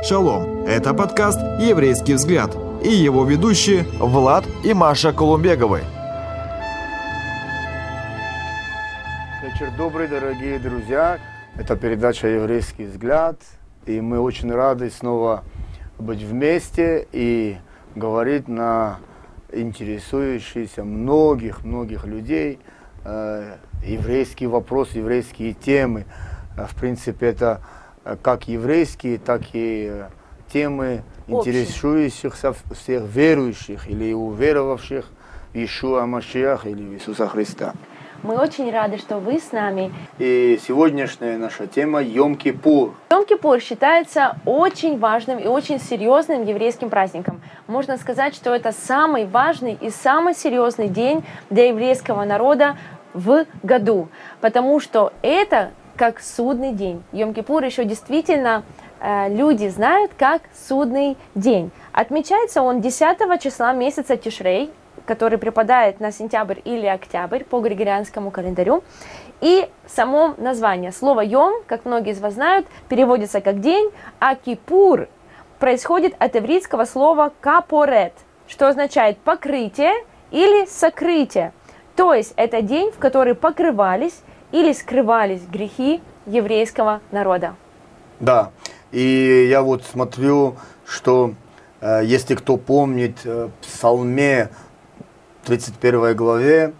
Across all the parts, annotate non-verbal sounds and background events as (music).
Шалом! Это подкаст «Еврейский взгляд» и его ведущие Влад и Маша Колумбеговы. Вечер добрый, дорогие друзья. Это передача «Еврейский взгляд». И мы очень рады снова быть вместе и говорить на интересующиеся многих-многих людей э, еврейский вопрос, еврейские темы. Э, в принципе, это как еврейские, так и э, темы, интересующихся всех верующих или уверовавших в Ишуа Машиах или в Иисуса Христа. Мы очень рады, что вы с нами. И сегодняшняя наша тема Йом-Кипур. Йом-Кипур считается очень важным и очень серьезным еврейским праздником. Можно сказать, что это самый важный и самый серьезный день для еврейского народа в году, потому что это как судный день. Йом-Кипур еще действительно э, люди знают как судный день. Отмечается он 10 числа месяца Тишрей, который припадает на сентябрь или октябрь по григорианскому календарю. И само название, слово «йом», как многие из вас знают, переводится как «день», а «кипур» происходит от еврейского слова «капорет», что означает «покрытие» или «сокрытие». То есть это день, в который покрывались или скрывались грехи еврейского народа. Да, и я вот смотрю, что э, если кто помнит, э, в Псалме 31 главе,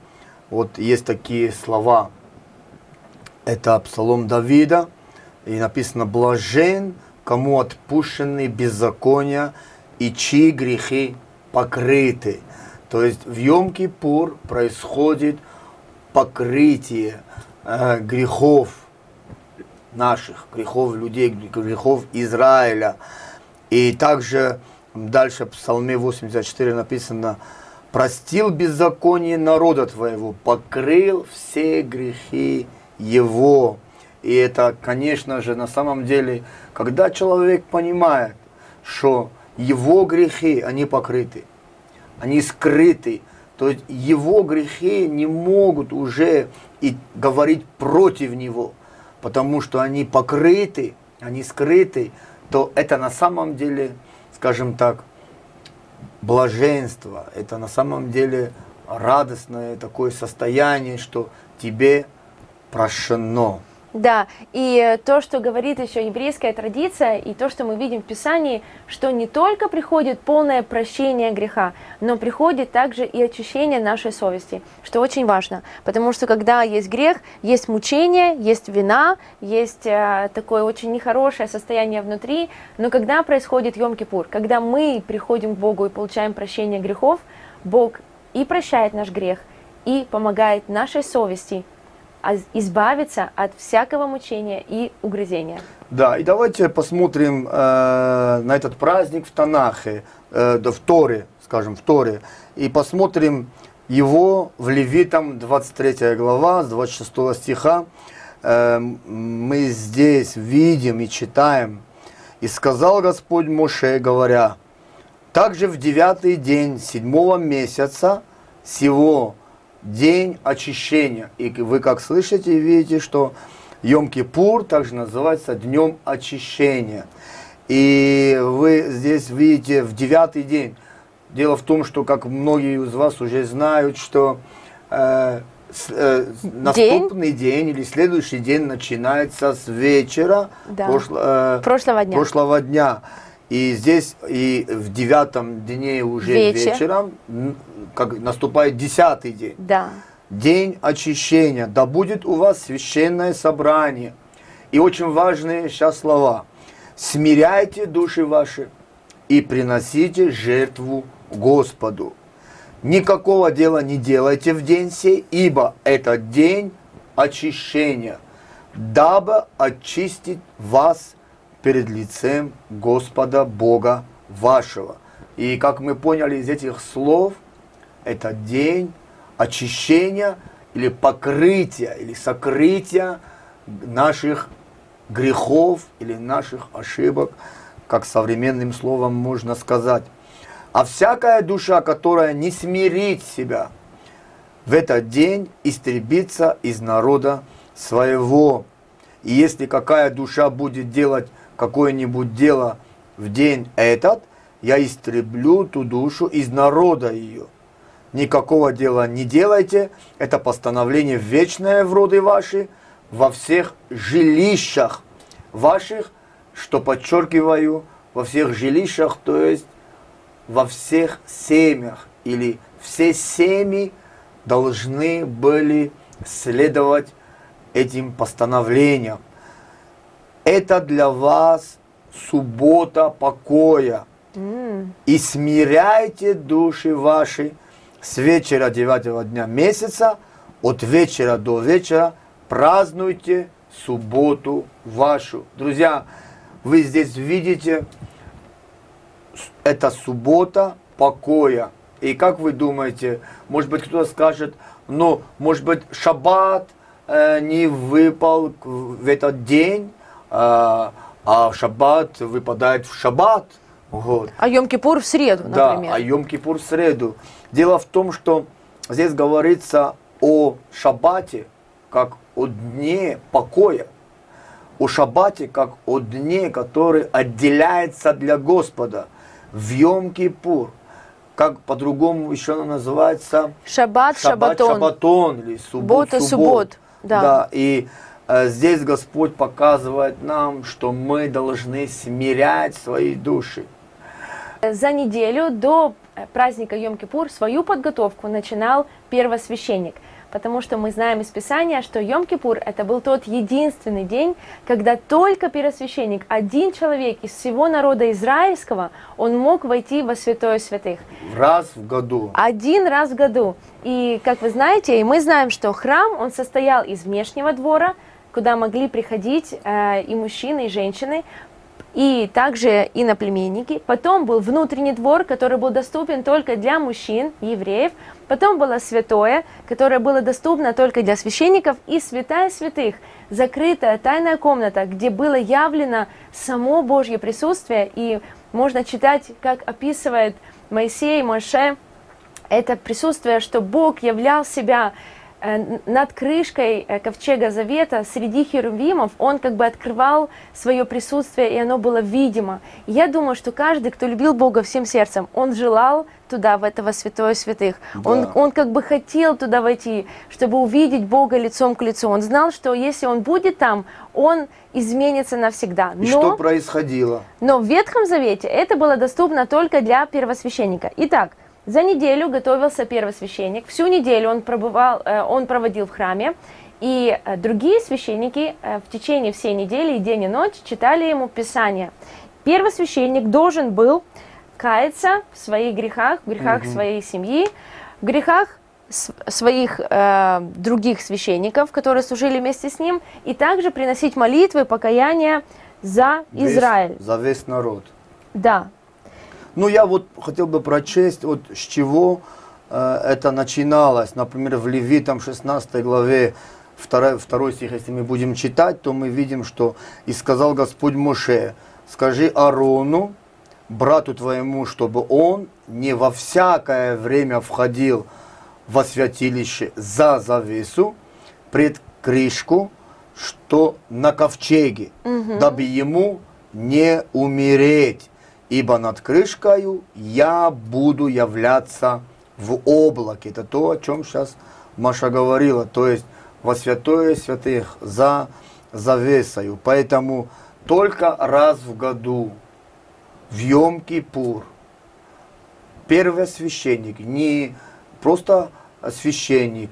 вот есть такие слова. Это Псалом Давида, и написано «Блажен, кому отпущены беззакония, и чьи грехи покрыты». То есть в Йом-Кипур происходит покрытие э, грехов наших, грехов людей, грехов Израиля. И также дальше в Псалме 84 написано «Простил беззаконие народа твоего, покрыл все грехи его». И это, конечно же, на самом деле, когда человек понимает, что его грехи, они покрыты, они скрыты. То есть его грехи не могут уже и говорить против него, потому что они покрыты, они скрыты, то это на самом деле, скажем так, блаженство, это на самом деле радостное такое состояние, что тебе прощено. Да, и то, что говорит еще еврейская традиция, и то, что мы видим в Писании, что не только приходит полное прощение греха, но приходит также и очищение нашей совести, что очень важно, потому что когда есть грех, есть мучение, есть вина, есть э, такое очень нехорошее состояние внутри, но когда происходит Йом-Кипур, когда мы приходим к Богу и получаем прощение грехов, Бог и прощает наш грех, и помогает нашей совести избавиться от всякого мучения и угрызения. Да, и давайте посмотрим э, на этот праздник в Танахе, э, в Торе, скажем, в Торе, и посмотрим его в Левитам 23 глава, с 26 стиха. Э, мы здесь видим и читаем. «И сказал Господь Моше, говоря, также в девятый день седьмого месяца сего день очищения. И вы как слышите, видите, что Йом-Кипур также называется днем очищения. И вы здесь видите в девятый день. Дело в том, что, как многие из вас уже знают, что э, с, э, наступный день или следующий день начинается с вечера да. пошло, э, прошлого дня. Прошлого дня. И здесь и в девятом дне уже Вечер. вечером как наступает десятый день. Да. День очищения. Да будет у вас священное собрание. И очень важные сейчас слова. Смиряйте души ваши и приносите жертву Господу. Никакого дела не делайте в день сей, ибо это день очищения, дабы очистить вас перед лицем Господа Бога вашего. И как мы поняли из этих слов – это день очищения или покрытия, или сокрытия наших грехов или наших ошибок, как современным словом можно сказать. А всякая душа, которая не смирит себя, в этот день истребится из народа своего. И если какая душа будет делать какое-нибудь дело в день этот я истреблю ту душу из народа ее. Никакого дела не делайте, это постановление вечное в роды ваши, во всех жилищах ваших, что подчеркиваю, во всех жилищах, то есть во всех семьях, или все семьи должны были следовать этим постановлениям. Это для вас суббота покоя. И смиряйте души ваши с вечера девятого дня месяца, от вечера до вечера празднуйте субботу вашу. Друзья, вы здесь видите, это суббота покоя. И как вы думаете, может быть кто-то скажет, ну, может быть шаббат э, не выпал в этот день, э, а шаббат выпадает в шаббат. Вот. А Йом-Кипур в среду, например. Да, а Йом-Кипур в среду. Дело в том, что здесь говорится о шаббате, как о дне покоя. О шаббате, как о дне, который отделяется для Господа. В Йом-Кипур как по-другому еще называется? Шаббат, шаббат шабатон. шабатон или суббот, суббот. суббот. Да. да. И здесь Господь показывает нам, что мы должны смирять свои души. За неделю до э, праздника Йом-Кипур свою подготовку начинал первосвященник – потому что мы знаем из Писания, что Йом-Кипур это был тот единственный день, когда только первосвященник, один человек из всего народа израильского, он мог войти во святое святых. Раз в году. Один раз в году. И, как вы знаете, и мы знаем, что храм, он состоял из внешнего двора, куда могли приходить э, и мужчины, и женщины, и также иноплеменники. Потом был внутренний двор, который был доступен только для мужчин, евреев. Потом было святое, которое было доступно только для священников, и святая святых, закрытая тайная комната, где было явлено само Божье присутствие, и можно читать, как описывает Моисей, Моше, это присутствие, что Бог являл себя над крышкой э, ковчега Завета среди херувимов он как бы открывал свое присутствие, и оно было видимо. И я думаю, что каждый, кто любил Бога всем сердцем, он желал туда, в этого святое святых. Да. Он, он как бы хотел туда войти, чтобы увидеть Бога лицом к лицу. Он знал, что если он будет там, он изменится навсегда. Но, и что происходило? Но в Ветхом Завете это было доступно только для первосвященника. Итак, за неделю готовился первосвященник. Всю неделю он, пробывал, э, он проводил в храме. И э, другие священники э, в течение всей недели и день и ночь читали ему Писание. Первосвященник должен был каяться в своих грехах, в грехах угу. своей семьи, в грехах своих э, других священников, которые служили вместе с ним, и также приносить молитвы, покаяния за весь, Израиль. За весь народ. Да, ну, я вот хотел бы прочесть, вот с чего э, это начиналось. Например, в Левитам 16 главе 2, 2 стих, если мы будем читать, то мы видим, что «И сказал Господь Моше, скажи Арону, брату твоему, чтобы он не во всякое время входил во святилище за завесу, пред крышку, что на ковчеге, угу. дабы ему не умереть ибо над крышкою я буду являться в облаке. Это то, о чем сейчас Маша говорила, то есть во святое святых за завесою. Поэтому только раз в году, в Йом-Кипур, первосвященник, не просто священник,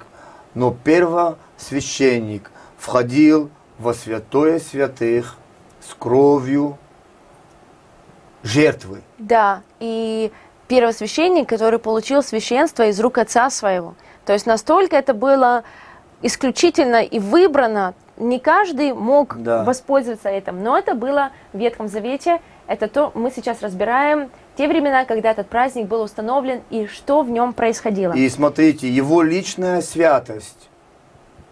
но первосвященник входил во святое святых с кровью жертвы. Да, и первосвященник, который получил священство из рук отца своего. То есть настолько это было исключительно и выбрано, не каждый мог да. воспользоваться этим, но это было в Ветхом Завете, это то, мы сейчас разбираем те времена, когда этот праздник был установлен и что в нем происходило. И смотрите, его личная святость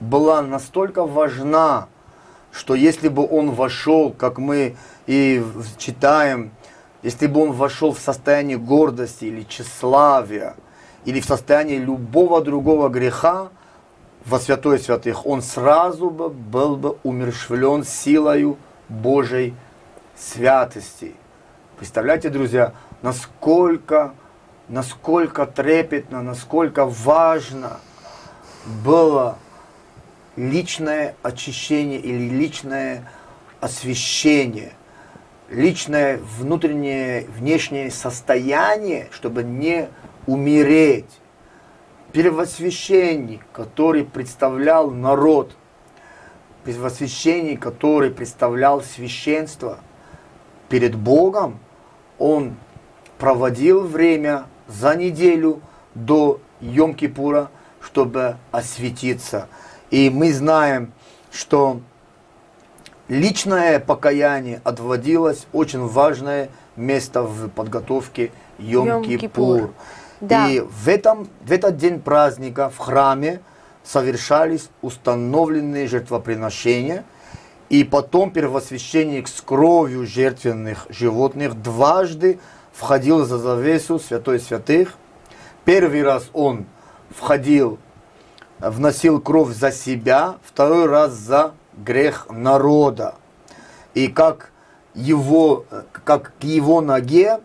была настолько важна, что если бы он вошел, как мы и читаем, если бы он вошел в состояние гордости или тщеславия, или в состояние любого другого греха, во святой святых, он сразу бы был бы умершвлен силою Божьей святости. Представляете, друзья, насколько, насколько трепетно, насколько важно было личное очищение или личное освящение, личное внутреннее, внешнее состояние, чтобы не умереть. Первосвященник, который представлял народ, первосвященник, который представлял священство перед Богом, он проводил время за неделю до Йом-Кипура, чтобы осветиться. И мы знаем, что личное покаяние отводилось очень важное место в подготовке Йом-Кипур. Да. И в, этом, в этот день праздника в храме совершались установленные жертвоприношения, и потом первосвященник с кровью жертвенных животных дважды входил за завесу святой святых. Первый раз он входил, вносил кровь за себя, второй раз за грех народа. И как, его, как к его ноге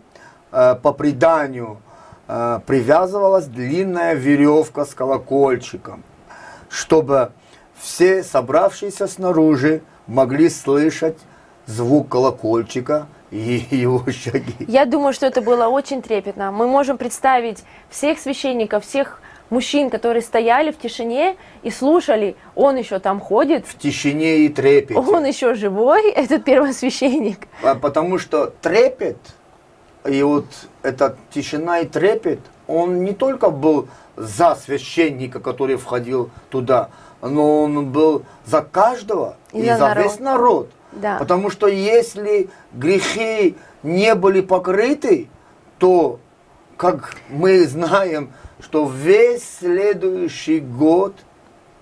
э, по преданию э, привязывалась длинная веревка с колокольчиком, чтобы все собравшиеся снаружи могли слышать звук колокольчика и (laughs) его шаги. Я думаю, что это было очень трепетно. Мы можем представить всех священников, всех мужчин, которые стояли в тишине и слушали, он еще там ходит, В тишине и трепете. он еще живой, (laughs) этот первосвященник. А Потому что трепет, и вот эта тишина и трепет, он не только был за священника, который входил туда, но он был за каждого И и, за, народ. весь народ. Да. Потому что если грехи не были покрыты, то, как мы знаем, что весь следующий год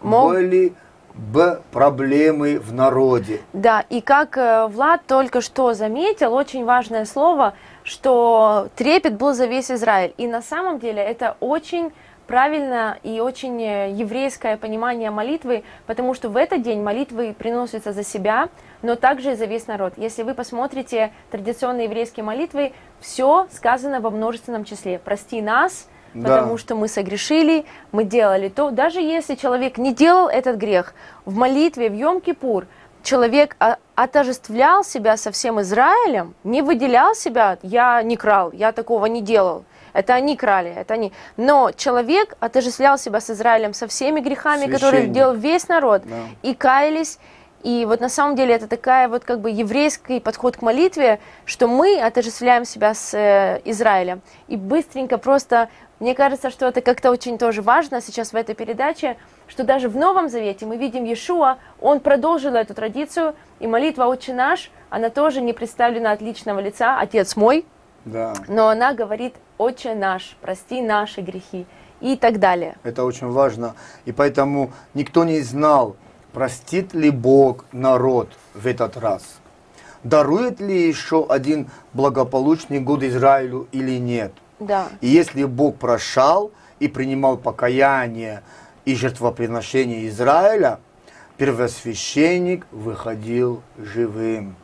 Мог- были бы проблемы в народе. Да, и как э, Влад только что заметил, очень важное слово, что трепет был за весь Израиль. И на самом деле это очень правильно и очень э, еврейское понимание молитвы, потому что в этот день молитвы приносятся за себя, но также и за весь народ. Если вы посмотрите традиционные еврейские молитвы, все сказано во множественном числе. Прости нас, Да. потому что мы согрешили, мы делали то. Даже если человек не делал этот грех, в молитве, в Йом-Кипур, человек о- отождествлял себя со всем Израилем, не выделял себя, я не крал, я такого не делал. Это они крали, это они. Но человек отождествлял себя с Израилем со всеми грехами, которые Священник. делал весь народ, Да. и каялись. И вот на самом деле это такая вот как бы еврейский подход к молитве, что мы отождествляем себя с э, Израилем. И быстренько просто, мне кажется, что это как-то очень тоже важно сейчас в этой передаче, что даже в Новом Завете мы видим Иешуа, он продолжил эту традицию, и молитва «Отче наш», она тоже не представлена от личного лица, «Отец мой», Да. но она говорит «Отче наш, прости наши грехи» и так далее. Это очень важно. И поэтому никто не знал, простит ли Бог народ в этот раз. Дарует ли еще один благополучный год Израилю или нет. Да. И если Бог прощал и принимал покаяние и жертвоприношение Израиля, первосвященник выходил живым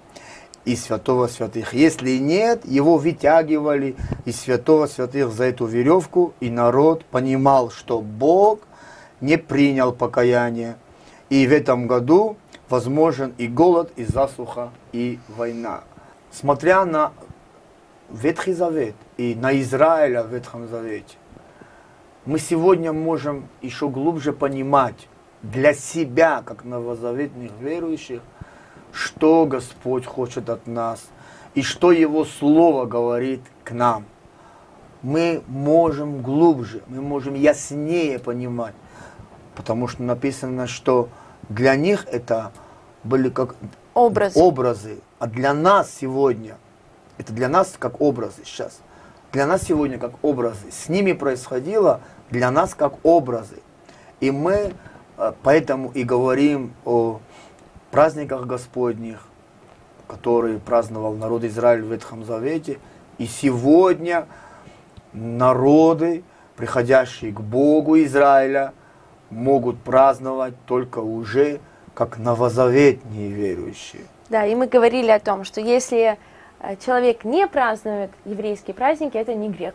из святого святых. Если нет, его вытягивали из святого святых за эту веревку, и народ понимал, что Бог не принял покаяние. И в этом году возможен и голод, и засуха, и война. Смотря на Ветхий Завет и на Израиля в Ветхом Завете, мы сегодня можем еще глубже понимать для себя, как новозаветных верующих, что Господь хочет от нас и что Его Слово говорит к нам. Мы можем глубже, мы можем яснее понимать, потому что написано, что для них это были как Образ. образы, а для нас сегодня, это для нас как образы сейчас, для нас сегодня как образы, с ними происходило для нас как образы. И мы э, поэтому и говорим о праздниках Господних, которые праздновал народ Израиль в Ветхом Завете. И сегодня народы, приходящие к Богу Израиля, могут праздновать только уже как новозаветные верующие. Да, и мы говорили о том, что если человек не празднует еврейские праздники, это не грех.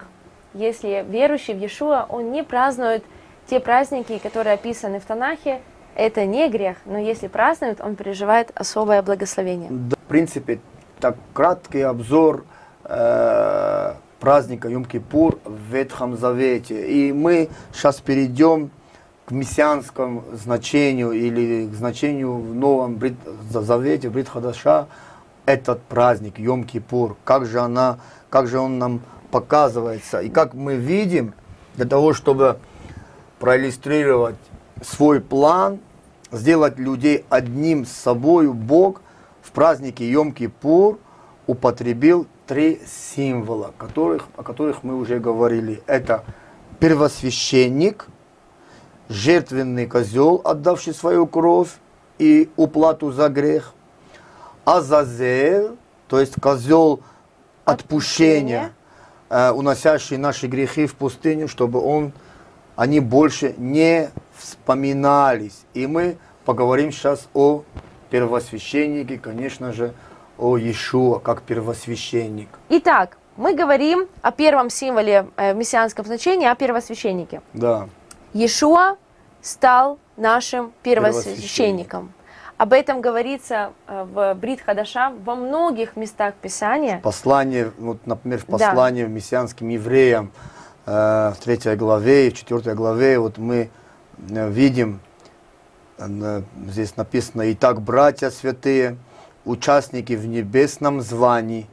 Если верующий в Иешуа, он не празднует те праздники, которые описаны в Танахе, это не грех, но если празднует, он переживает особое благословение. Да, в принципе, так краткий обзор э, праздника Йом-Кипур в Ветхом Завете. И мы сейчас перейдем к мессианскому значению или к значению в Новом Брит, Завете, Брит Хадаша, этот праздник Йом-Кипур, как же, она, как же он нам показывается. И как мы видим, для того, чтобы проиллюстрировать свой план, сделать людей одним с собой, Бог в празднике Йом-Кипур употребил три символа, которых, о которых мы уже говорили. Это первосвященник, жертвенный козел, отдавший свою кровь и уплату за грех, Азазель, то есть козел отпущения, э, уносящий наши грехи в пустыню, чтобы он, они больше не вспоминались. И мы поговорим сейчас о первосвященнике, конечно же, о Иешуа как первосвященник. Итак, мы говорим о первом символе э, в мессианском значении, о первосвященнике. Да. Иешуа стал нашим первосвященником. Об этом говорится э, в Брит Хадаша во многих местах Писания. Послание, вот, например, в послании да. мессианским евреям э, в третьей главе и в четвертой главе, вот мы э, видим, здесь написано, «Итак, братья святые, участники в небесном звании,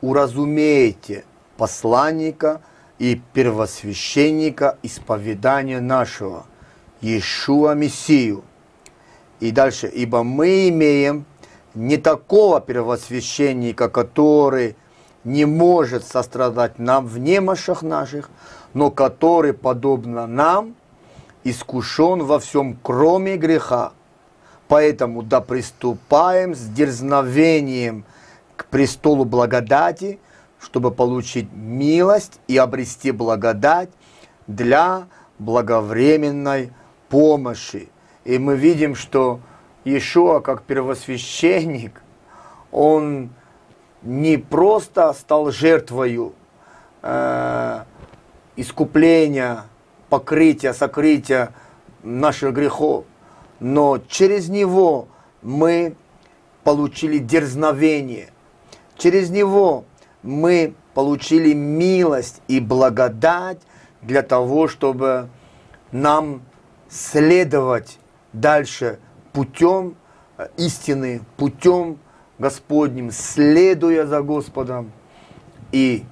уразумейте посланника и первосвященника исповедания нашего, Иешуа Мессию, и дальше, ибо мы имеем не такого первосвященника, который не может сострадать нам в немощах наших, но который, подобно нам, искушен во всем, кроме греха. Поэтому да приступаем с дерзновением к престолу благодати, чтобы получить милость и обрести благодать для благовременной помощи. И мы видим, что Иешуа, как первосвященник, он не просто стал жертвою э, искупления, покрытия, сокрытия наших грехов, но через него мы получили дерзновение, через него мы получили милость и благодать для того, чтобы нам следовать дальше путем э, истины, путем Господним, следуя за Господом и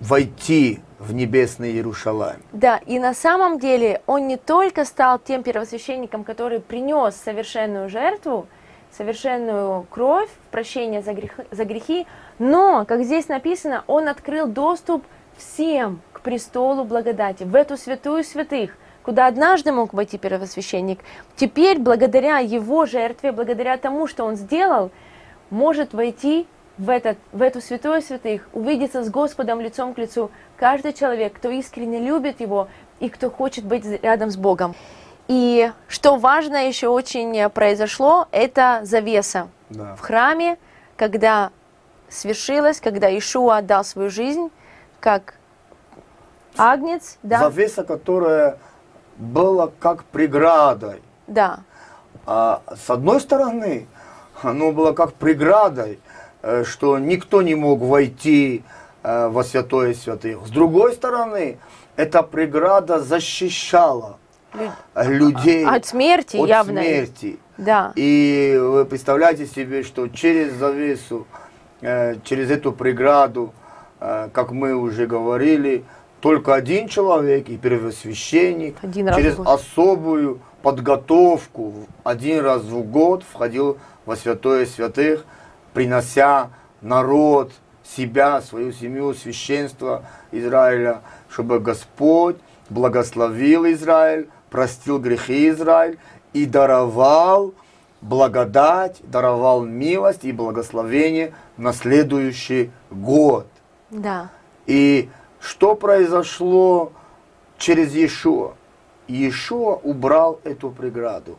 войти в небесный Иерушалаем. Да, и на самом деле он не только стал тем первосвященником, который принес совершенную жертву, совершенную кровь, прощение за, грех, за грехи, но, как здесь написано, он открыл доступ всем к престолу благодати, в эту святую святых, куда однажды мог войти первосвященник, теперь благодаря его жертве, благодаря тому, что он сделал, может войти в, этот, в эту святую святых, увидеться с Господом лицом к лицу каждый человек, кто искренне любит Его и кто хочет быть рядом с Богом. И что важно еще очень произошло, это завеса да. в храме, когда свершилось, когда Ишуа отдал свою жизнь, как агнец. Да? Завеса, которая была как преградой. Да. А с одной стороны, оно было как преградой, э, что никто не мог войти э, во святое святых. С другой стороны, эта преграда защищала людей от смерти от явно. смерти. Да. И вы представляете себе, что через завесу, э, через эту преграду, как мы уже говорили, только один человек и первосвященник один через особую подготовку один раз в год входил во святое святых, принося народ, себя, свою семью, священство Израиля, чтобы Господь благословил Израиль, простил грехи Израиль и даровал благодать, даровал милость и благословение на следующий год. Да. И что произошло через Иешуа? Иешуа убрал эту преграду.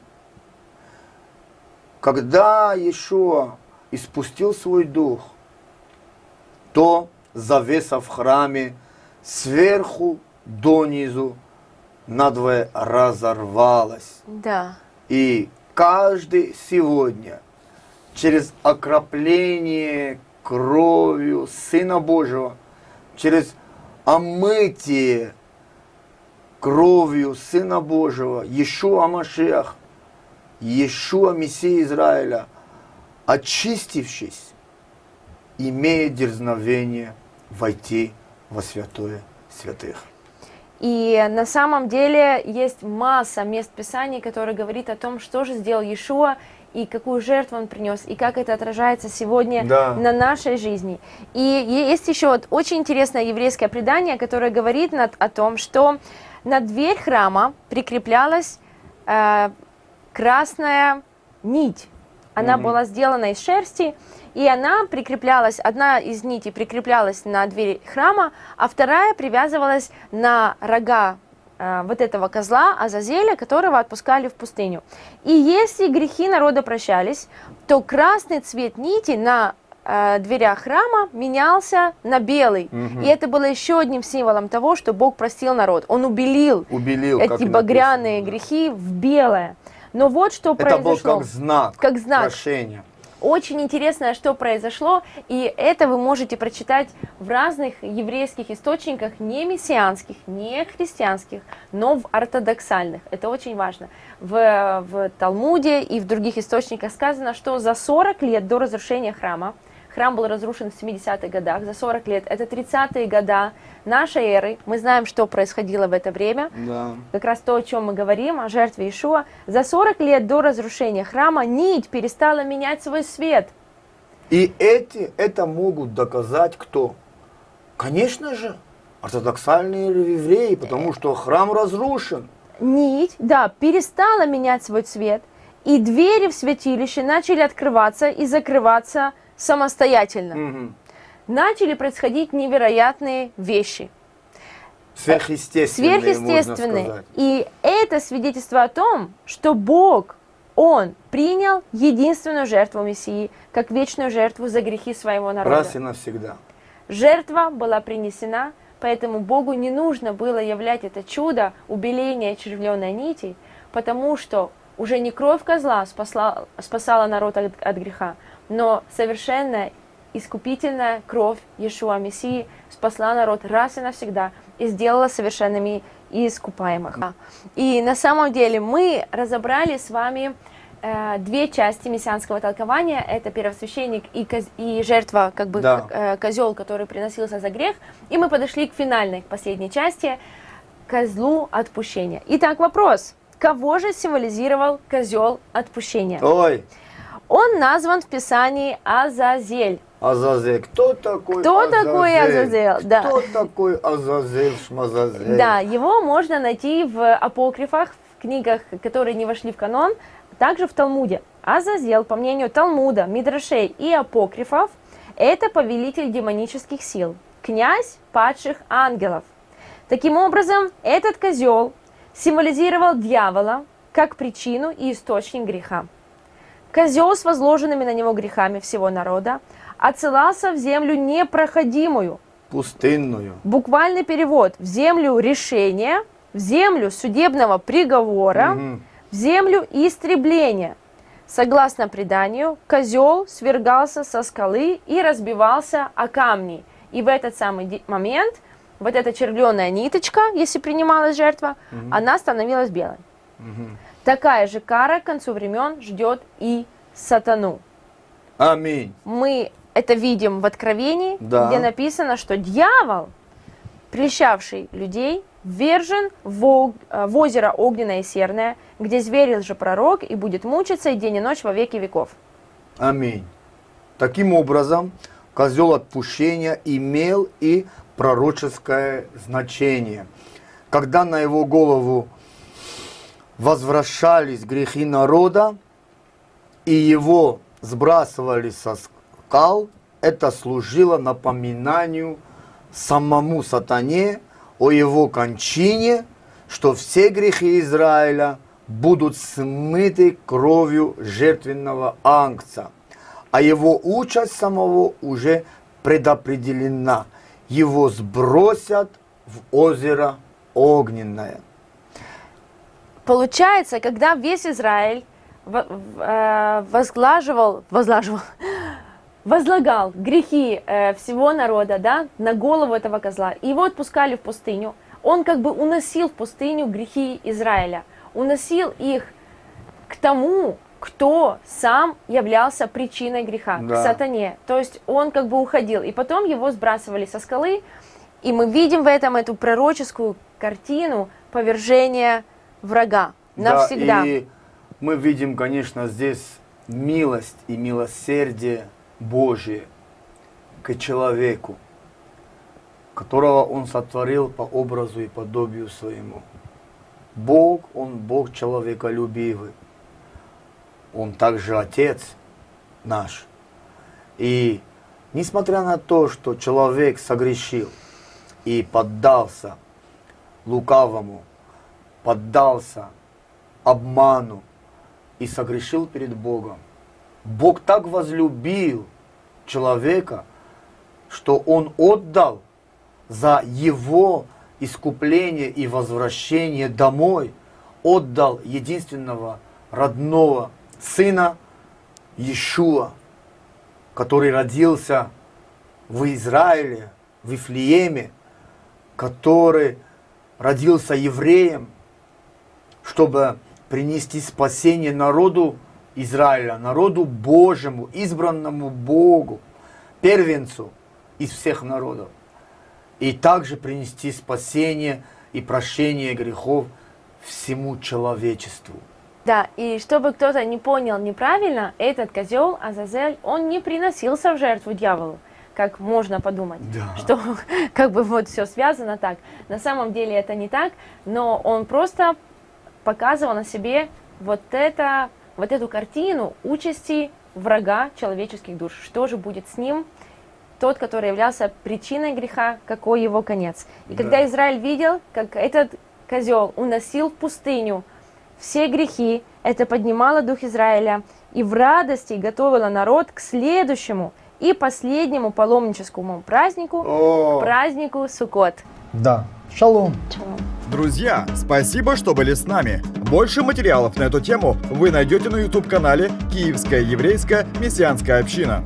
Когда Иешуа испустил свой дух, то завеса в храме сверху донизу надвое разорвалась. Да. И каждый сегодня через окропление кровью Сына Божьего, через омытие кровью Сына Божьего, Иешуа Машиах, Иешуа Мессия Израиля, очистившись, имеет дерзновение войти во святое святых. И на самом деле есть масса мест Писаний, которые говорит о том, что же сделал Иешуа и какую жертву он принес, и как это отражается сегодня Да. на нашей жизни. И есть еще вот очень интересное еврейское предание, которое говорит над- о том, что на дверь храма прикреплялась э, красная нить. Она Мгм. была сделана из шерсти, и она прикреплялась, одна из нитей прикреплялась на дверь храма, а вторая привязывалась на рога вот этого козла Азазеля, которого отпускали в пустыню. И если грехи народа прощались, то красный цвет нити на э, дверях храма менялся на белый. Мгм. И это было еще одним символом того, что Бог простил народ. Он убелил Убелил, эти багряные написано, да. грехи в белое. Но вот что Это был произошло. как знак. Как знак. Прошения. Очень интересно, что произошло, и это вы можете прочитать в разных еврейских источниках, не мессианских, не христианских, но в ортодоксальных. Это очень важно. В, в Талмуде и в других источниках сказано, что за 40 лет до разрушения храма, храм был разрушен в 70-х годах, за 40 лет, это 30-е года нашей эры, мы знаем, что происходило в это время, Да. как раз то, о чем мы говорим, о жертве Ишуа, за 40 лет до разрушения храма нить перестала менять свой свет. И эти это могут доказать кто? Конечно же, ортодоксальные евреи, потому что храм разрушен. Нить, да, перестала менять свой цвет, и двери в святилище начали открываться и закрываться самостоятельно. Мгм. Начали происходить невероятные вещи. Сверхъестественные, можно сверхъестественные. сказать. И это свидетельство о том, что Бог, Он принял единственную жертву Мессии, как вечную жертву за грехи своего народа. Раз и навсегда. Жертва была принесена, поэтому Богу не нужно было являть это чудо убеления червленой нити, потому что уже не кровь козла спасла, спасала народ от, от греха, но совершенная искупительная кровь Иешуа Мессии спасла народ раз и навсегда и сделала совершенными и искупаемых. И на самом деле мы разобрали с вами э, две части мессианского толкования. Это первосвященник и, коз- и жертва, как бы Да. э, козел, который приносился за грех. И мы подошли к финальной, к последней части, козлу отпущения. Итак, вопрос. Кого же символизировал козел отпущения? Ой, Он назван в Писании Азазель. Азазель. Кто такой Кто Азазель? такой Азазель? Да. Кто такой Азазель, Шмазазель? Да, его можно найти в апокрифах, в книгах, которые не вошли в канон, также в Талмуде. Азазел, по мнению Талмуда, Мидрашей и апокрифов, это повелитель демонических сил, князь падших ангелов. Таким образом, этот козел символизировал дьявола как причину и источник греха. Козел с возложенными на него грехами всего народа отсылался в землю непроходимую, Пустынную. Буквальный перевод в землю решения, в землю судебного приговора, Мгм. в землю истребления. Согласно преданию, козел свергался со скалы и разбивался о камни. И в этот самый момент вот эта червленая ниточка, если принималась жертва, она становилась белой. Мгм. Такая же кара к концу времен ждет и сатану. Аминь. Мы это видим в Откровении, Да. где написано, что дьявол, прельщавший людей, ввержен в, э, в озеро огненное и серное, где зверь же пророк и будет мучиться и день и ночь во веки веков. Аминь. Таким образом, козел отпущения имел и пророческое значение. Когда на его голову возвращались грехи народа, и его сбрасывали со скал, это служило напоминанию самому сатане о его кончине, что все грехи Израиля будут смыты кровью жертвенного ангца, а его участь самого уже предопределена. Его сбросят в озеро огненное. Получается, когда весь Израиль э, возглаживал, возглаживал, (laughs) возлагал грехи э, всего народа да, на голову этого козла, и его отпускали в пустыню, он как бы уносил в пустыню грехи Израиля, уносил их к тому, кто сам являлся причиной греха, да. к сатане. То есть он как бы уходил, и потом его сбрасывали со скалы, и мы видим в этом эту пророческую картину повержения врага навсегда. Да, и мы видим, конечно, здесь милость и милосердие Божие к человеку, которого Он сотворил по образу и подобию своему. Бог, Он Бог человеколюбивый. Он также Отец наш. И несмотря на то, что человек согрешил и поддался лукавому, поддался обману и согрешил перед Богом, Бог так возлюбил человека, что Он отдал за его искупление и возвращение домой, отдал единственного родного сына Иешуа, который родился в Израиле, в Вифлееме, который родился евреем, чтобы принести спасение народу Израиля, народу Божьему, избранному Богу, первенцу из всех народов. И также принести спасение и прощение грехов всему человечеству. Да, и чтобы кто-то не понял неправильно, этот козел Азазель, он не приносился в жертву дьяволу, как можно подумать, да. что (laughs) как бы вот все связано так. На самом деле это не так, но он просто показывал на себе вот это, вот эту картину участи врага человеческих душ. Что же будет с ним? Тот, который являлся причиной греха, какой его конец. И да. когда Израиль видел, как этот козел уносил в пустыню все грехи, это поднимало дух Израиля и в радости готовило народ к следующему и последнему паломническому празднику, О! празднику Суккот. Да. Шалом. Шалом. Друзья, спасибо, что были с нами. Больше материалов на эту тему вы найдете на YouTube-канале «Киевская еврейская мессианская община».